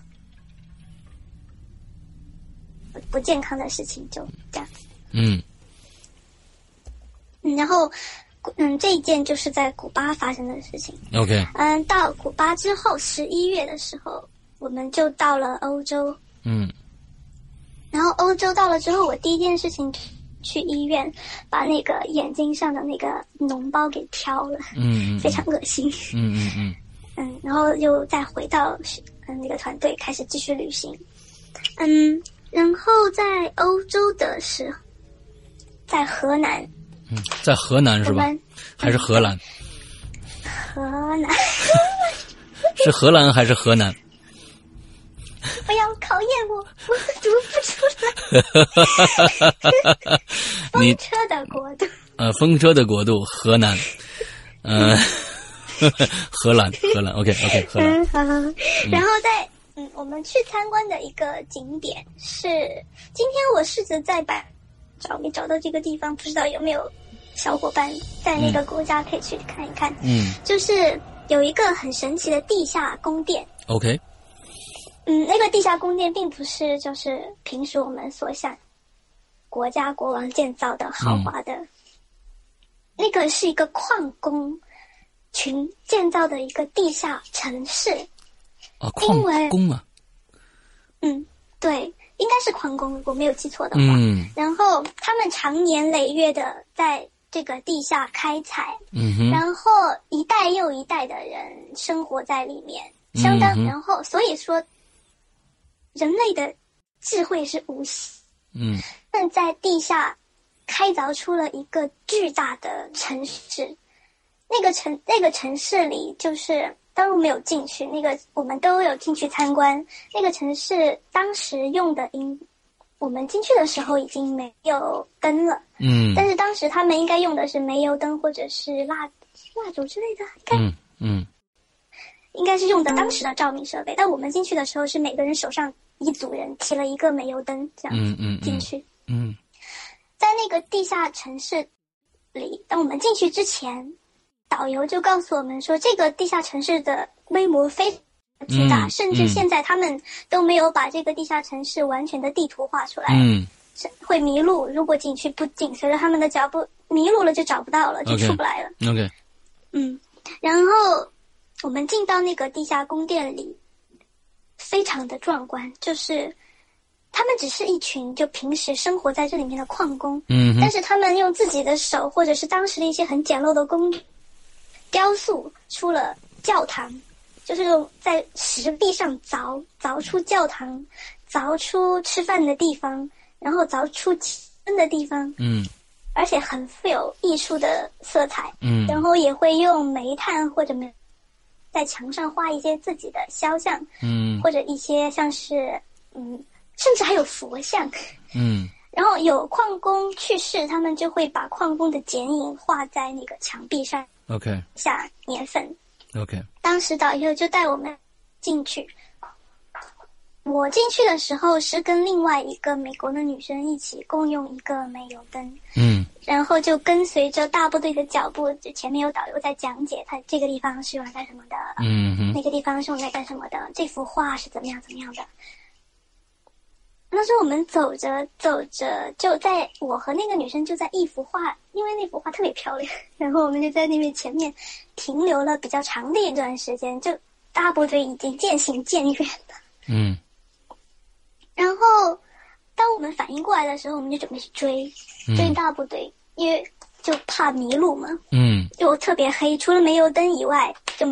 不健康的事情就这样。嗯嗯，然后，嗯，这一件就是在古巴发生的事情。，OK，嗯，到古巴之后，十一月的时候，我们就到了欧洲。嗯然后欧洲到了之后，我第一件事情去医院把那个眼睛上的那个脓包给挑了，嗯嗯 非常恶心。嗯嗯嗯 嗯，然后又再回到嗯那个团队开始继续旅行。嗯，然后在欧洲的时候，在河南，嗯，在河南是吧？还是荷兰？河南是荷兰还是河南？不 要考验我，我读不出来。你风车的国度，呃，风车的国度河南，呃，荷兰，荷兰，OK OK，荷兰，嗯，好。然后在嗯，我们去参观的一个景点是，今天我试着在百找没找到这个地方，不知道有没有小伙伴在那个国家可以去看一看。嗯。就是有一个很神奇的地下宫殿，，OK，嗯，那个地下宫殿并不是就是平时我们所想国家国王建造的豪华的，那个是一个矿工群建造的一个地下城市。啊，矿工啊，嗯，对，应该是矿工，如果没有记错的话。嗯。然后他们长年累月的在这个地下开采，然后一代又一代的人生活在里面，相当，嗯然后所以说，人类的智慧是无限。嗯但在地下开凿出了一个巨大的城市，那个城那个城市里就是。当然没有进去，那个我们都有进去参观。那个城市当时用的应，我们进去的时候已经没有灯了，嗯但是当时他们应该用的是煤油灯或者是蜡蜡烛之类的，应该、嗯嗯应该是用的当时的照明设备。但我们进去的时候是每个人手上一组人提了一个煤油灯，这样嗯嗯嗯进去。嗯在那个地下城市里，当我们进去之前，导游就告诉我们说，这个地下城市的规模非常巨大，嗯甚至现在他们都没有把这个地下城市完全的地图画出来，嗯是会迷路。如果景区不紧随着他们的脚步，迷路了就找不到了，就出不来了。，OK，嗯，然后我们进到那个地下宫殿里，非常的壮观，就是他们只是一群就平时生活在这里面的矿工，嗯，但是他们用自己的手或者是当时的一些很简陋的工具，雕塑出了教堂，就是用在石壁上凿凿出教堂，凿出吃饭的地方，然后凿出起身的地方，嗯而且很富有艺术的色彩。嗯然后也会用煤炭或者煤在墙上画一些自己的肖像，嗯或者一些像是嗯，甚至还有佛像。嗯 然后有矿工去世，他们就会把矿工的剪影画在那个墙壁上，OK 下年份。OK，当时导游就带我们进去。我进去的时候是跟另外一个美国的女生一起共用一个煤油灯，嗯然后就跟随着大部队的脚步，就前面有导游在讲解，他这个地方是用来干什么的，嗯哼那个地方是用来干什么的，这幅画是怎么样怎么样的。那时候我们走着走着，就在我和那个女生就在一幅画，因为那幅画特别漂亮，然后我们就在那边前面停留了比较长的一段时间，就大部队已经渐行渐远了。嗯。然后当我们反应过来的时候，我们就准备去追追大部队，因为就怕迷路嘛，嗯。就特别黑，除了煤油灯以外，就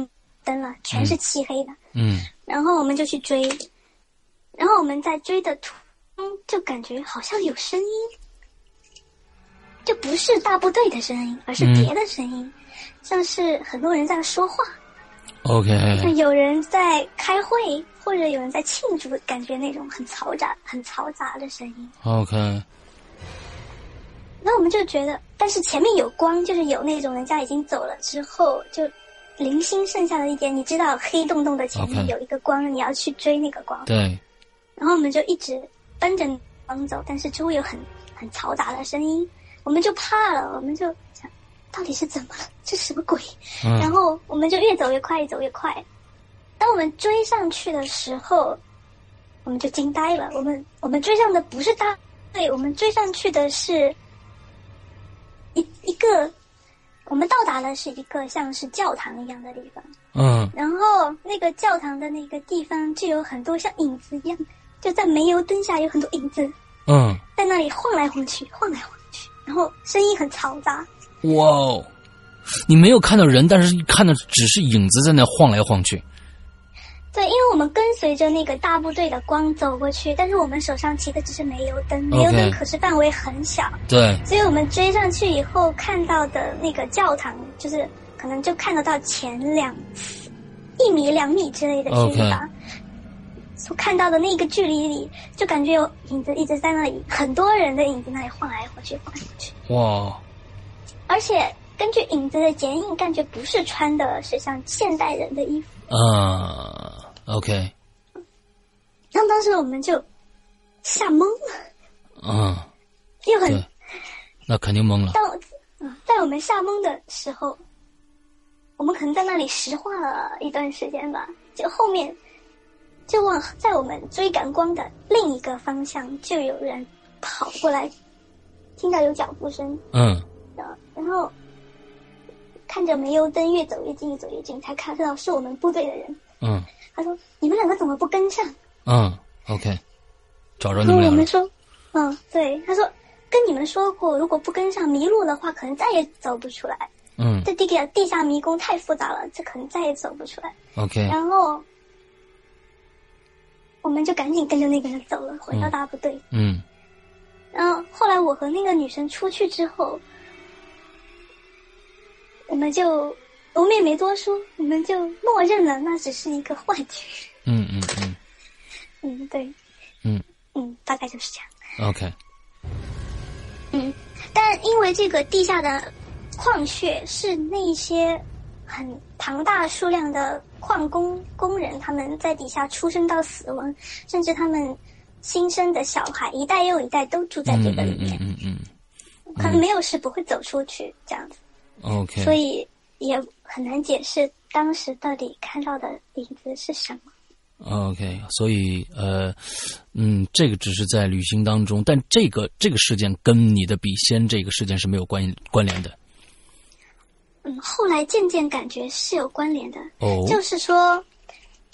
灯了，全是漆黑的。嗯。然后我们就去追，然后我们在追的途中就感觉好像有声音，就不是大部队的声音，而是嗯。别的声音，像是很多人在说话，，OK，有人在开会，或者有人在庆祝，感觉那种很嘈杂、很嘈杂的声音。OK，那我们就觉得，但是前面有光，就是有那种人家已经走了之后，就零星剩下的一点，你知道黑洞洞的前面有一个光你要去追那个光。对，然后我们就一直奔着光走，但是周围有很很嘈杂的声音，我们就怕了，我们就想，到底是怎么了？这什么鬼？然嗯后我们就越走越快，越走越快。当我们追上去的时候，我们就惊呆了。我们我们追上的不是大队，我们追上去的是一一个，我们到达的是一个像是教堂一样的地方。嗯然后那个教堂的那个地方就有很多像影子一样，就在煤油灯下有很多影子。嗯，在那里晃来晃去，晃来晃去，然后声音很嘈杂。哇哦，你没有看到人，但是看到只是影子在那晃来晃去。对，因为我们跟随着那个大部队的光走过去，但是我们手上提的只是煤油灯，煤油灯可是范围很小，对，所以我们追上去以后看到的那个教堂，就是可能就看得到前两一米两米之类的距离吧。所看到的那个距离里，就感觉有影子一直在那里，很多人的影子那里晃来晃去，晃来晃去。哇，而且根据影子的剪影，感觉不是穿的是像现代人的衣服。啊，OK，然后当时我们就吓懵了，嗯，又很，那肯定懵了。当嗯，在我们吓懵的时候，我们可能在那里石化了一段时间吧。就后面，就往在我们追赶光的另一个方向，就有人跑过来，听到有脚步声，嗯然然后看着煤油灯越走越近，越走越近，才看到是我们部队的人。嗯他说：“你们两个怎么不跟上嗯，OK，找着？”然你们我们说：“嗯，对。”他说：“跟你们说过，如果不跟上迷路的话，可能再也走不出来。嗯这地下地下迷宫太复杂了，这可能再也走不出来。，OK，然后我们就赶紧跟着那个人走了，回到大部队。嗯然后后来我和那个女生出去之后，我们就我们也没多说，我们就默认了那只是一个幻觉。嗯嗯嗯 嗯，对，嗯嗯，大概就是这样。，OK，嗯，但因为这个地下的矿穴是那一些很庞大数量的矿工工人，他们在底下出生到死亡，甚至他们新生的小孩一代又一代都住在这个里面，嗯嗯可能没有事不会走出去这样子，嗯，OK，所以也很难解释当时到底看到的影子是什么。OK，所以呃，嗯，这个只是在旅行当中，但这个这个事件跟你的笔仙这个事件是没有关关联的嗯，后来渐渐感觉是有关联的，哦。就是说，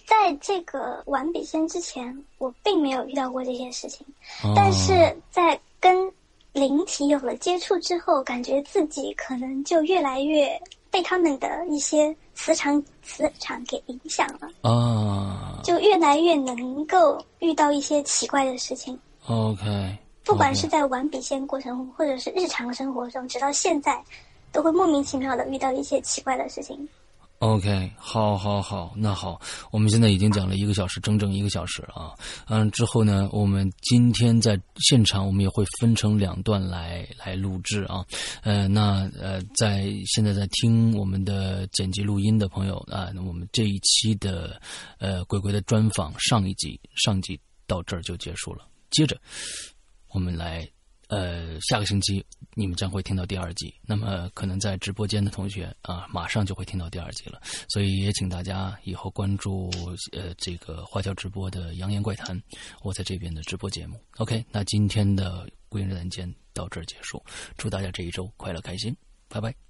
在这个玩笔仙之前，我并没有遇到过这些事情，哦但是在跟灵体有了接触之后，感觉自己可能就越来越被他们的一些磁场磁场给影响了，啊就越来越能够遇到一些奇怪的事情。，OK，不管是在玩笔仙过程，或者是日常生活中，直到现在，都会莫名其妙的遇到一些奇怪的事情。OK，好，好，好，那好，我们现在已经讲了一个小时，整整一个小时啊。嗯，之后呢，我们今天在现场，我们也会分成两段来来录制啊。呃，那呃，在现在在听我们的剪辑录音的朋友啊，那我们这一期的呃鬼鬼的专访上一集上集到这儿就结束了，接着我们来。呃，下个星期你们将会听到第二集。那么，可能在直播间的同学啊，马上就会听到第二集了。所以也请大家以后关注呃这个花椒直播的《扬言怪谈》，我在这边的直播节目。OK，那今天的《归人人间》到这儿结束，祝大家这一周快乐开心，拜拜。